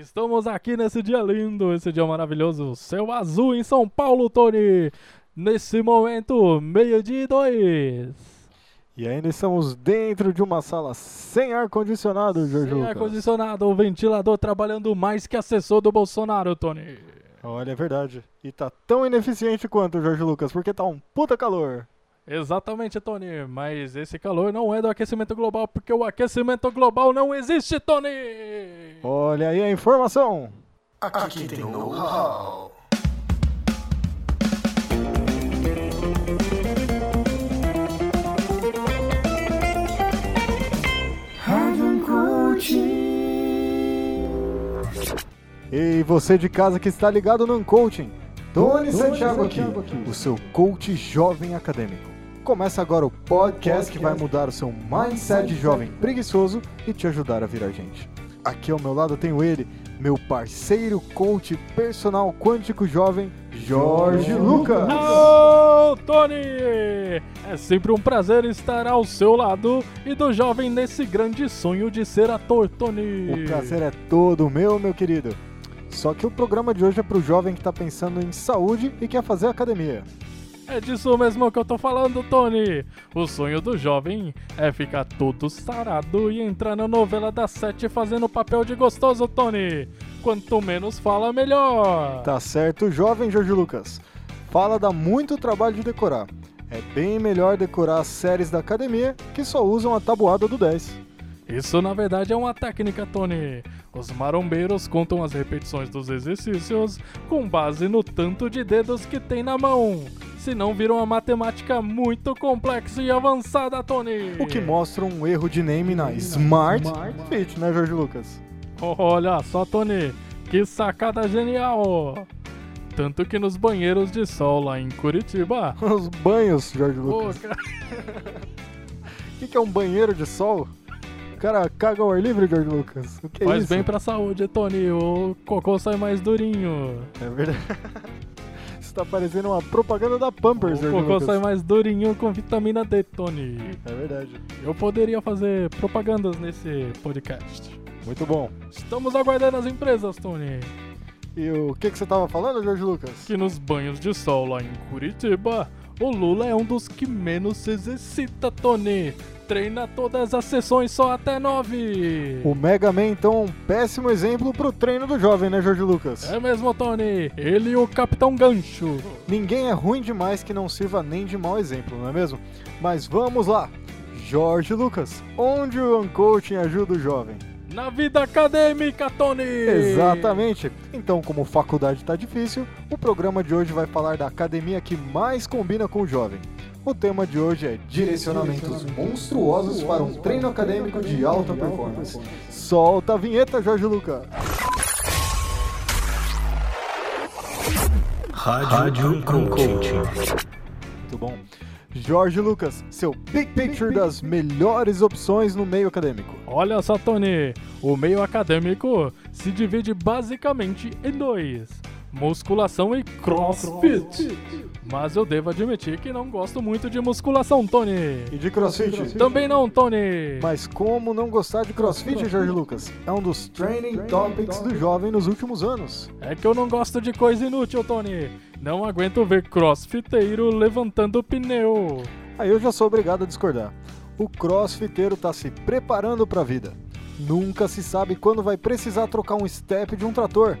Estamos aqui nesse dia lindo, esse dia maravilhoso, céu azul em São Paulo, Tony. Nesse momento, meio-dia e dois. E ainda estamos dentro de uma sala sem ar-condicionado, Jorge Sem ar-condicionado, o ventilador trabalhando mais que assessor do Bolsonaro, Tony. Olha, é verdade. E tá tão ineficiente quanto, Jorge Lucas, porque tá um puta calor. Exatamente, Tony. Mas esse calor não é do aquecimento global, porque o aquecimento global não existe, Tony. Olha aí a informação. Aqui tem know-how. E você de casa que está ligado no Coaching. Tony Santiago aqui, o seu coach jovem acadêmico. Começa agora o podcast que vai mudar o seu mindset jovem preguiçoso e te ajudar a virar gente. Aqui ao meu lado tenho ele, meu parceiro coach personal quântico jovem, Jorge Lucas. Ô, Tony! É sempre um prazer estar ao seu lado e do jovem nesse grande sonho de ser ator, Tony. O prazer é todo meu, meu querido. Só que o programa de hoje é pro jovem que tá pensando em saúde e quer fazer academia. É disso mesmo que eu tô falando, Tony. O sonho do jovem é ficar todo sarado e entrar na novela das sete fazendo papel de gostoso, Tony. Quanto menos fala, melhor. Tá certo, jovem Jorge Lucas. Fala dá muito trabalho de decorar. É bem melhor decorar as séries da academia que só usam a tabuada do 10. Isso na verdade é uma técnica, Tony. Os marombeiros contam as repetições dos exercícios com base no tanto de dedos que tem na mão. Senão viram uma matemática muito complexa e avançada, Tony. O que mostra um erro de name na Smart Fit, né, Jorge Lucas? Olha só, Tony, que sacada genial! Tanto que nos banheiros de sol lá em Curitiba. Os banhos, Jorge Lucas. O que, que é um banheiro de sol? Cara caga ao ar livre, Jorge Lucas. O que é faz isso? bem pra saúde, Tony. O cocô sai mais durinho. É verdade. Isso tá parecendo uma propaganda da Pampers, O Jorge cocô Lucas. sai mais durinho com vitamina D, Tony. É verdade. Eu poderia fazer propagandas nesse podcast. Muito bom. Estamos aguardando as empresas, Tony. E o que, que você tava falando, Jorge Lucas? Que nos banhos de sol lá em Curitiba, o Lula é um dos que menos se exercita, Tony. Treina todas as sessões só até nove. O Mega Man, então, é um péssimo exemplo pro treino do jovem, né, Jorge Lucas? É mesmo, Tony. Ele e o Capitão Gancho. Ninguém é ruim demais que não sirva nem de mau exemplo, não é mesmo? Mas vamos lá! Jorge Lucas, onde o Uncoaching ajuda o jovem? Na vida acadêmica, Tony. Exatamente! Então, como faculdade tá difícil, o programa de hoje vai falar da academia que mais combina com o jovem. O tema de hoje é Direcionamentos monstruosos para um treino acadêmico de alta performance. Solta a vinheta, Jorge Lucas! Rádio Coaching. Muito bom. Jorge Lucas, seu big picture das melhores opções no meio acadêmico. Olha só, Tony. O meio acadêmico se divide basicamente em dois: musculação e crossfit. Mas eu devo admitir que não gosto muito de musculação, Tony. E de crossfit? Também não, Tony. Mas como não gostar de crossfit, Jorge Lucas? É um dos training topics do jovem nos últimos anos. É que eu não gosto de coisa inútil, Tony. Não aguento ver crossfiteiro levantando pneu. Aí eu já sou obrigado a discordar. O crossfiteiro tá se preparando para a vida. Nunca se sabe quando vai precisar trocar um step de um trator.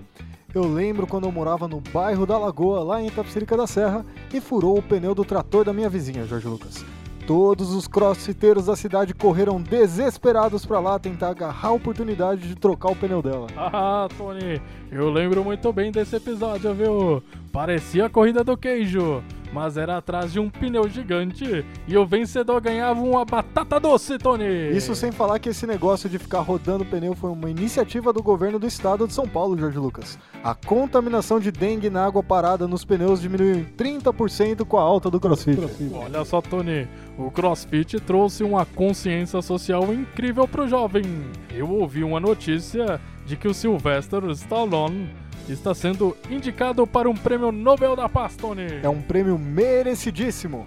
Eu lembro quando eu morava no bairro da Lagoa, lá em Itapecerica da Serra, e furou o pneu do trator da minha vizinha, Jorge Lucas. Todos os crossfiteiros da cidade correram desesperados para lá tentar agarrar a oportunidade de trocar o pneu dela. Ah, Tony, eu lembro muito bem desse episódio, viu? Parecia a corrida do queijo, mas era atrás de um pneu gigante e o vencedor ganhava uma batata doce, Tony. Isso sem falar que esse negócio de ficar rodando pneu foi uma iniciativa do governo do estado de São Paulo, Jorge Lucas. A contaminação de dengue na água parada nos pneus diminuiu em 30% com a alta do crossfit. Olha só, Tony, o CrossFit trouxe uma consciência social incrível pro jovem. Eu ouvi uma notícia de que o Sylvester Stallone está sendo indicado para um prêmio Nobel da Paz, Tony. É um prêmio merecidíssimo.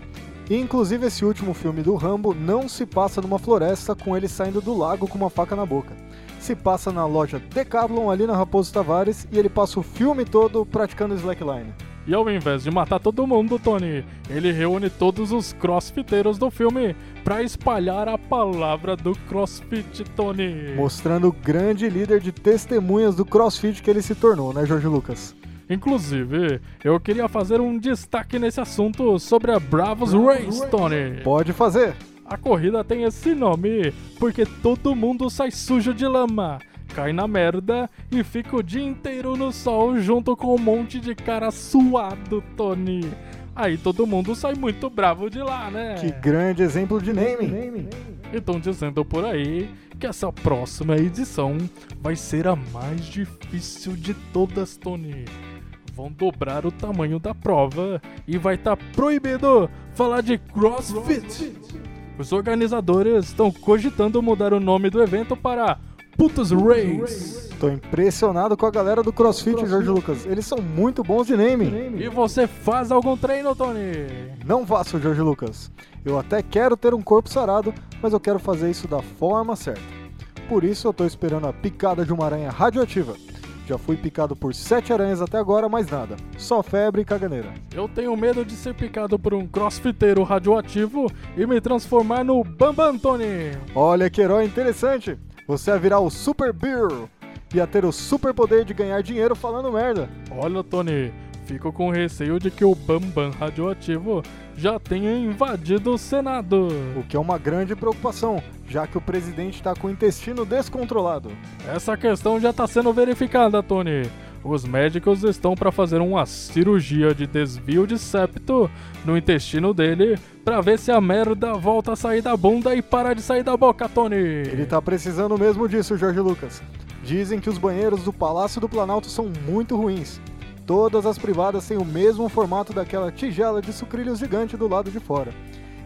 Inclusive, esse último filme do Rambo não se passa numa floresta com ele saindo do lago com uma faca na boca. se passa na loja Decathlon ali na Raposo Tavares e ele passa o filme todo praticando slackline. E ao invés de matar todo mundo, Tony, ele reúne todos os crossfiteiros do filme para espalhar a palavra do crossfit, Tony. Mostrando o grande líder de testemunhas do crossfit que ele se tornou, né, Jorge Lucas? Inclusive, eu queria fazer um destaque nesse assunto sobre a Bravos Race, Tony. Pode fazer. A corrida tem esse nome porque todo mundo sai sujo de lama, cai na merda e fica o dia inteiro no sol junto com um monte de cara suado, Tony. Aí todo mundo sai muito bravo de lá, né? Que grande exemplo de naming. Estão dizendo por aí que essa próxima edição vai ser a mais difícil de todas, Tony. Vão dobrar o tamanho da prova e vai estar tá proibido falar de CrossFit. Os organizadores estão cogitando mudar o nome do evento para Putas Race. Tô impressionado com a galera do CrossFit, CrossFit, Jorge Lucas. Eles são muito bons de naming. E você faz algum treino, Tony? Não faço, Jorge Lucas. Eu até quero ter um corpo sarado, mas eu quero fazer isso da forma certa. Por isso eu tô esperando a picada de uma aranha radioativa. Já fui picado por sete aranhas até agora, mais nada. Só febre e caganeira. Eu tenho medo de ser picado por um crossfiteiro radioativo e me transformar no Bambam Tony. Olha que herói interessante. Você ia virar o Super Beer. Ia ter o super poder de ganhar dinheiro falando merda. Olha, Tony, fico com receio de que o Bambam radioativo já tenha invadido o Senado. O que é uma grande preocupação, já que o presidente está com o intestino descontrolado. Essa questão já está sendo verificada, Tony. Os médicos estão para fazer uma cirurgia de desvio de septo no intestino dele para ver se a merda volta a sair da bunda e para de sair da boca, Tony. Ele tá precisando mesmo disso, Jorge Lucas. Dizem que os banheiros do Palácio do Planalto são muito ruins. Todas as privadas têm o mesmo formato daquela tigela de sucrilhos gigante do lado de fora.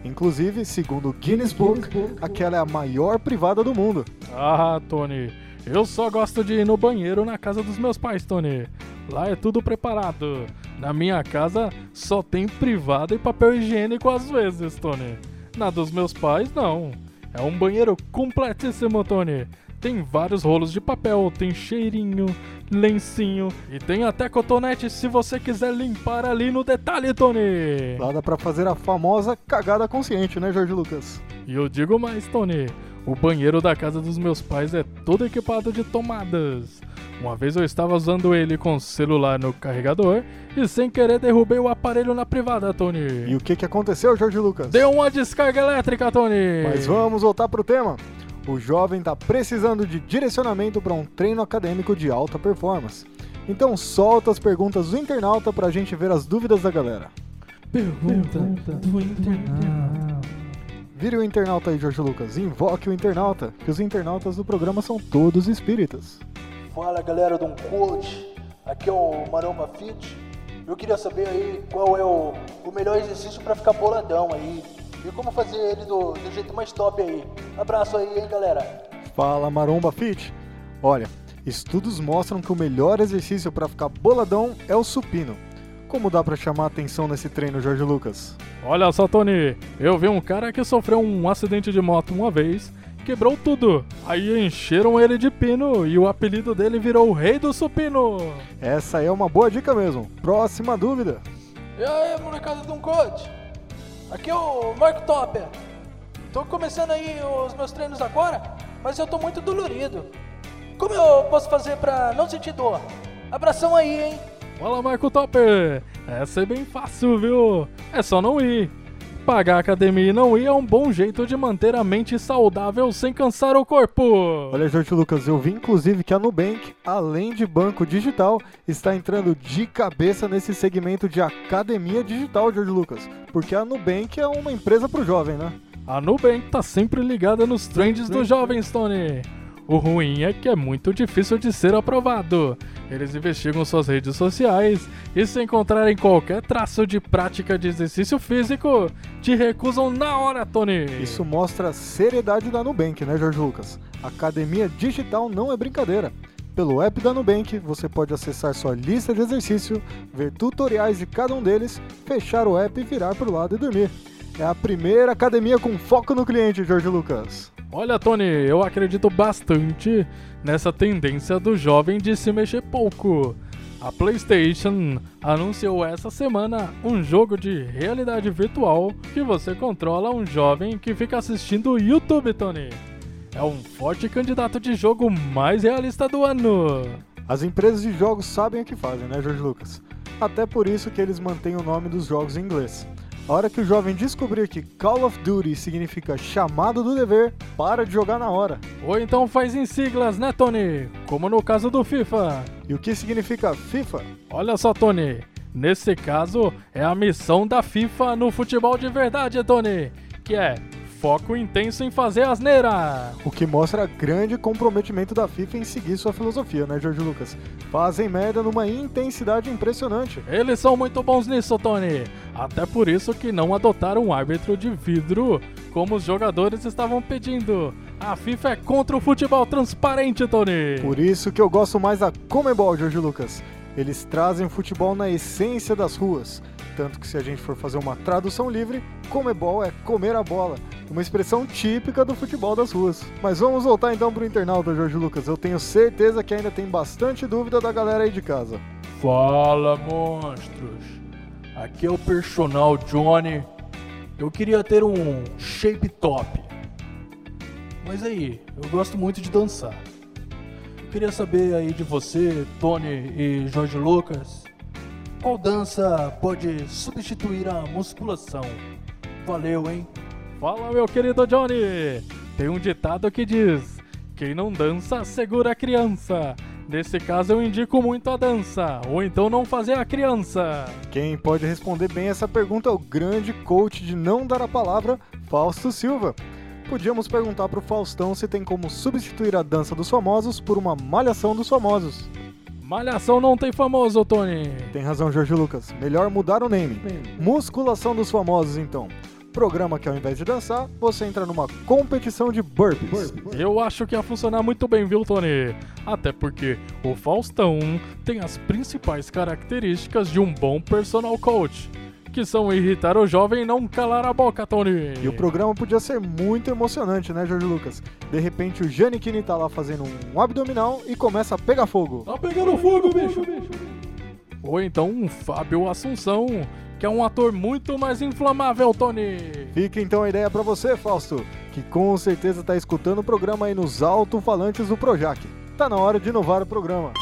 Inclusive, segundo o Guinness Book, aquela é a maior privada do mundo. Ah, Tony, eu só gosto de ir no banheiro na casa dos meus pais, Tony. Lá é tudo preparado. Na minha casa só tem privada e papel higiênico às vezes, Tony. Na dos meus pais, não. É um banheiro completíssimo, Tony. Tem vários rolos de papel, tem cheirinho, lencinho e tem até cotonete se você quiser limpar ali no detalhe, Tony. Lá dá pra fazer a famosa cagada consciente, né, Jorge Lucas? E eu digo mais, Tony. O banheiro da casa dos meus pais é todo equipado de tomadas. Uma vez eu estava usando ele com o celular no carregador e sem querer derrubei o aparelho na privada, Tony. E o que, que aconteceu, Jorge Lucas? Deu uma descarga elétrica, Tony. Mas vamos voltar pro tema. O jovem está precisando de direcionamento para um treino acadêmico de alta performance. Então solta as perguntas do internauta para a gente ver as dúvidas da galera. Pergunta, Pergunta do internauta. Vire o internauta aí, Jorge Lucas. Invoque o internauta, que os internautas do programa são todos espíritas. Fala galera do um coach, aqui é o Maromba Fit. Eu queria saber aí qual é o, o melhor exercício para ficar boladão aí e como fazer ele do, do jeito mais top aí. Abraço aí, hein, galera. Fala, Maromba Fit. Olha, estudos mostram que o melhor exercício para ficar boladão é o supino. Como dá para chamar atenção nesse treino, Jorge Lucas? Olha só, Tony, eu vi um cara que sofreu um acidente de moto uma vez, quebrou tudo. Aí encheram ele de pino e o apelido dele virou o Rei do Supino. Essa é uma boa dica mesmo. Próxima dúvida. E aí, molecada de um coach? Aqui é o Marco Topper. Tô começando aí os meus treinos agora, mas eu tô muito dolorido. Como eu posso fazer pra não sentir dor? Abração aí, hein? Fala, Marco Topper! Essa é bem fácil, viu? É só não ir. Pagar a academia e não ir é um bom jeito de manter a mente saudável sem cansar o corpo. Olha, Jorge Lucas, eu vi inclusive que a Nubank, além de banco digital, está entrando de cabeça nesse segmento de academia digital, Jorge Lucas. Porque a Nubank é uma empresa pro jovem, né? A Nubank tá sempre ligada nos trends dos jovens, Tony. O ruim é que é muito difícil de ser aprovado. Eles investigam suas redes sociais e, se encontrarem qualquer traço de prática de exercício físico, te recusam na hora, Tony. Isso mostra a seriedade da Nubank, né, Jorge Lucas? Academia digital não é brincadeira. Pelo app da Nubank, você pode acessar sua lista de exercício, ver tutoriais de cada um deles, fechar o app e virar para o lado e dormir. É a primeira academia com foco no cliente, Jorge Lucas. Olha, Tony, eu acredito bastante nessa tendência do jovem de se mexer pouco. A PlayStation anunciou essa semana um jogo de realidade virtual que você controla um jovem que fica assistindo o YouTube, Tony. É um forte candidato de jogo mais realista do ano. As empresas de jogos sabem o que fazem, né, Jorge Lucas? Até por isso que eles mantêm o nome dos jogos em inglês. A hora que o jovem descobrir que Call of Duty significa chamado do dever, para de jogar na hora. Ou então faz em siglas, né, Tony? Como no caso do FIFA. E o que significa FIFA? Olha só, Tony. Nesse caso, é a missão da FIFA no futebol de verdade, Tony. Que é foco intenso em fazer asneira. O que mostra grande comprometimento da FIFA em seguir sua filosofia, né, Jorge Lucas? Fazem merda numa intensidade impressionante. Eles são muito bons nisso, Tony. Até por isso que não adotaram um árbitro de vidro, como os jogadores estavam pedindo. A FIFA é contra o futebol transparente, Tony. Por isso que eu gosto mais da Comebol, Jorge Lucas. Eles trazem o futebol na essência das ruas. Tanto que se a gente for fazer uma tradução livre, Comebol é comer a bola uma expressão típica do futebol das ruas. Mas vamos voltar então pro internauta, Jorge Lucas. Eu tenho certeza que ainda tem bastante dúvida da galera aí de casa. Fala, monstros. Aqui é o personal Johnny. Eu queria ter um shape top. Mas aí, eu gosto muito de dançar. Queria saber aí de você, Tony e Jorge Lucas, qual dança pode substituir a musculação? Valeu, hein? Fala, meu querido Johnny! Tem um ditado que diz: Quem não dança, segura a criança. Nesse caso, eu indico muito a dança, ou então não fazer a criança. Quem pode responder bem essa pergunta é o grande coach de não dar a palavra, Fausto Silva. Podíamos perguntar pro Faustão se tem como substituir a dança dos famosos por uma malhação dos famosos. Malhação não tem famoso, Tony. Tem razão, Jorge Lucas. Melhor mudar o name. Musculação dos famosos, então programa que ao invés de dançar, você entra numa competição de burpees. Eu acho que ia funcionar muito bem, viu, Tony? Até porque o Faustão tem as principais características de um bom personal coach. Que são irritar o jovem e não calar a boca, Tony. E o programa podia ser muito emocionante, né, Jorge Lucas? De repente o Janikini tá lá fazendo um abdominal e começa a pegar fogo. Tá pegando fogo, bicho! Ou então um Fábio Assunção que é um ator muito mais inflamável, Tony. Fica então a ideia para você, Fausto, que com certeza tá escutando o programa aí nos alto-falantes do Projac. Tá na hora de inovar o programa.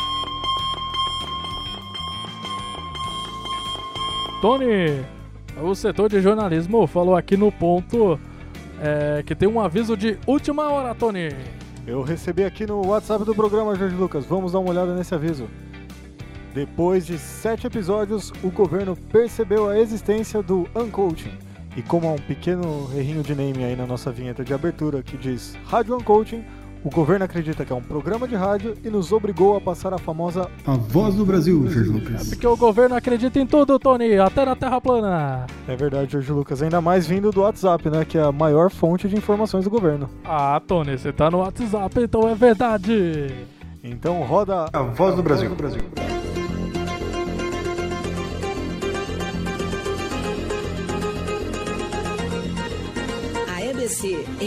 Tony, o setor de jornalismo falou aqui no ponto é, que tem um aviso de última hora, Tony. Eu recebi aqui no WhatsApp do programa, Jorge Lucas. Vamos dar uma olhada nesse aviso. Depois de sete episódios, o governo percebeu a existência do Uncoaching. E como há um pequeno errinho de name aí na nossa vinheta de abertura que diz Rádio Uncoaching, o governo acredita que é um programa de rádio e nos obrigou a passar a famosa A Voz do Brasil, Jorge Lucas. É porque o governo acredita em tudo, Tony, até na Terra plana. É verdade, Jorge Lucas, ainda mais vindo do WhatsApp, né, que é a maior fonte de informações do governo. Ah, Tony, você tá no WhatsApp, então é verdade. Então roda A Voz do Brasil. A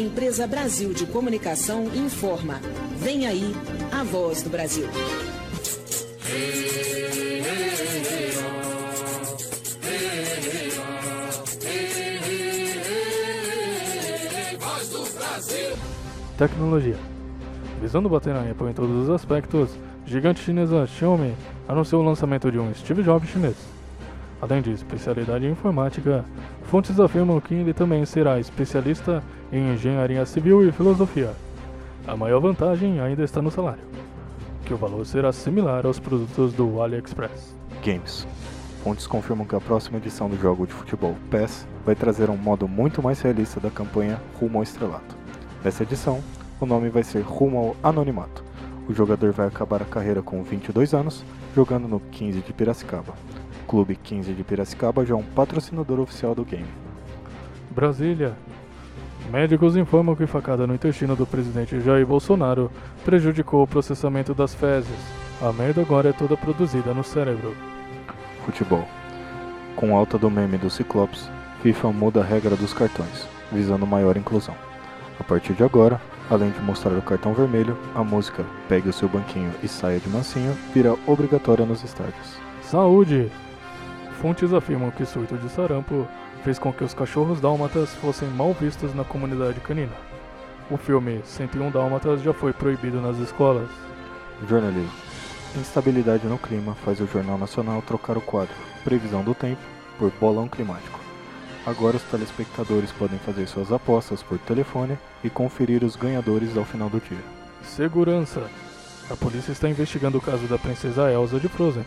Empresa Brasil de Comunicação, informa. Vem aí a voz do Brasil. Tecnologia. Visando bater na Apple em todos os aspectos, gigante chinesa Xiaomi anunciou o lançamento de um Steve Jobs chinês. Além de especialidade em informática, fontes afirmam que ele também será especialista em engenharia civil e filosofia. A maior vantagem ainda está no salário, que o valor será similar aos produtos do AliExpress. Games. Fontes confirmam que a próxima edição do jogo de futebol PES vai trazer um modo muito mais realista da campanha Rumo ao Estrelato. Nessa edição, o nome vai ser Rumo ao Anonimato. O jogador vai acabar a carreira com 22 anos, jogando no 15 de Piracicaba. O Clube 15 de Piracicaba já é um patrocinador oficial do game. Brasília. Médicos informam que facada no intestino do presidente Jair Bolsonaro prejudicou o processamento das fezes. A merda agora é toda produzida no cérebro. Futebol. Com alta do meme do Ciclopes, FIFA muda a regra dos cartões, visando maior inclusão. A partir de agora, além de mostrar o cartão vermelho, a música Pegue o seu banquinho e saia de mansinho vira obrigatória nos estádios. Saúde! Fontes afirmam que surto de sarampo fez com que os cachorros dálmatas fossem mal vistos na comunidade canina. O filme 101 Dálmatas já foi proibido nas escolas. Jornalismo. Instabilidade no clima faz o Jornal Nacional trocar o quadro Previsão do Tempo por Bolão Climático. Agora os telespectadores podem fazer suas apostas por telefone e conferir os ganhadores ao final do dia. Segurança. A polícia está investigando o caso da princesa Elsa de Frozen.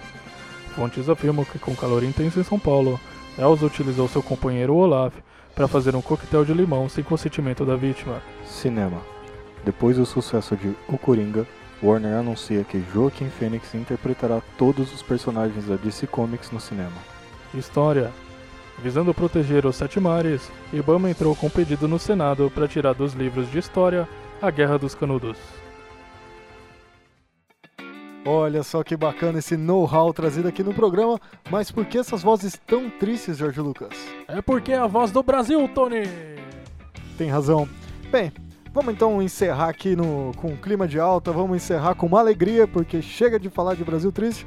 Fontes afirmam que com calor intenso em São Paulo, Elsa utilizou seu companheiro Olaf para fazer um coquetel de limão sem consentimento da vítima. Cinema. Depois do sucesso de O Coringa, Warner anuncia que Joaquin Phoenix interpretará todos os personagens da DC Comics no cinema. História. Visando proteger os sete mares, Ibama entrou com pedido no Senado para tirar dos livros de história a Guerra dos Canudos. Olha só que bacana esse know-how trazido aqui no programa, mas por que essas vozes tão tristes, Jorge Lucas? É porque é a voz do Brasil, Tony! Tem razão. Bem, vamos então encerrar aqui no, com um clima de alta, vamos encerrar com uma alegria, porque chega de falar de Brasil triste.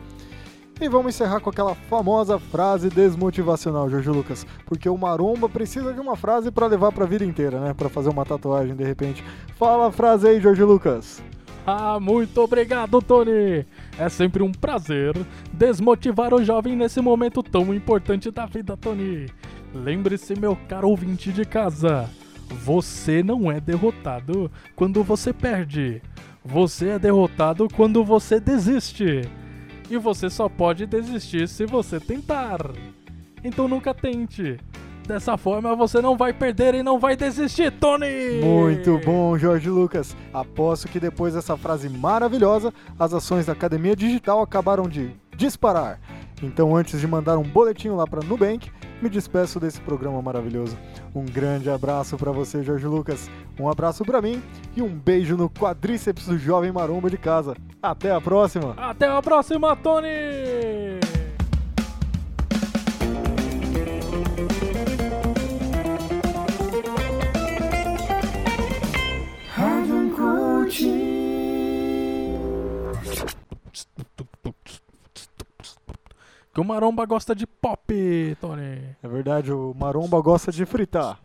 E vamos encerrar com aquela famosa frase desmotivacional, Jorge Lucas, porque o maromba precisa de uma frase para levar para a vida inteira, né? Para fazer uma tatuagem de repente. Fala a frase aí, Jorge Lucas. Ah, muito obrigado, Tony! É sempre um prazer desmotivar o jovem nesse momento tão importante da vida, Tony. Lembre-se, meu caro ouvinte de casa, você não é derrotado quando você perde. Você é derrotado quando você desiste. E você só pode desistir se você tentar. Então nunca tente. Dessa forma você não vai perder e não vai desistir, Tony! Muito bom, Jorge Lucas. Aposto que depois dessa frase maravilhosa, as ações da Academia Digital acabaram de disparar. Então, antes de mandar um boletim lá para Nubank, me despeço desse programa maravilhoso. Um grande abraço para você, Jorge Lucas. Um abraço para mim e um beijo no quadríceps do jovem maromba de casa. Até a próxima. Até a próxima, Tony! Que o Maromba gosta de pop, Tony. É verdade, o maromba gosta de fritar.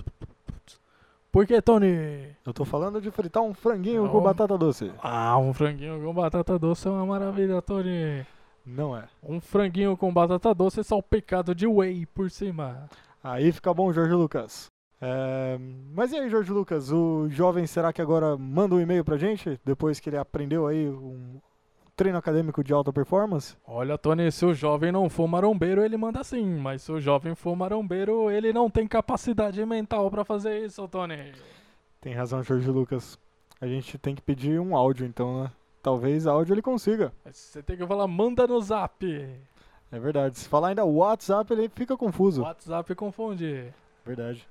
Por que, Tony? Eu tô falando de fritar um franguinho com Não. batata doce. Ah, um franguinho com batata doce é uma maravilha, Tony. Não é. Um franguinho com batata doce salpicado de whey por cima. Aí fica bom, Jorge Lucas. É, Mas e aí, Jorge Lucas? O jovem será que agora manda um e-mail pra gente? Depois que ele aprendeu aí um treino acadêmico de alta performance? Olha, Tony, se o jovem não for marombeiro, ele manda sim. Mas se o jovem for marombeiro, ele não tem capacidade mental pra fazer isso, Tony. Tem razão, Jorge Lucas. A gente tem que pedir um áudio, então, né? Talvez áudio ele consiga. Mas Você tem que falar, manda no zap. É verdade. Se falar ainda WhatsApp, ele fica confuso. WhatsApp confunde. Verdade.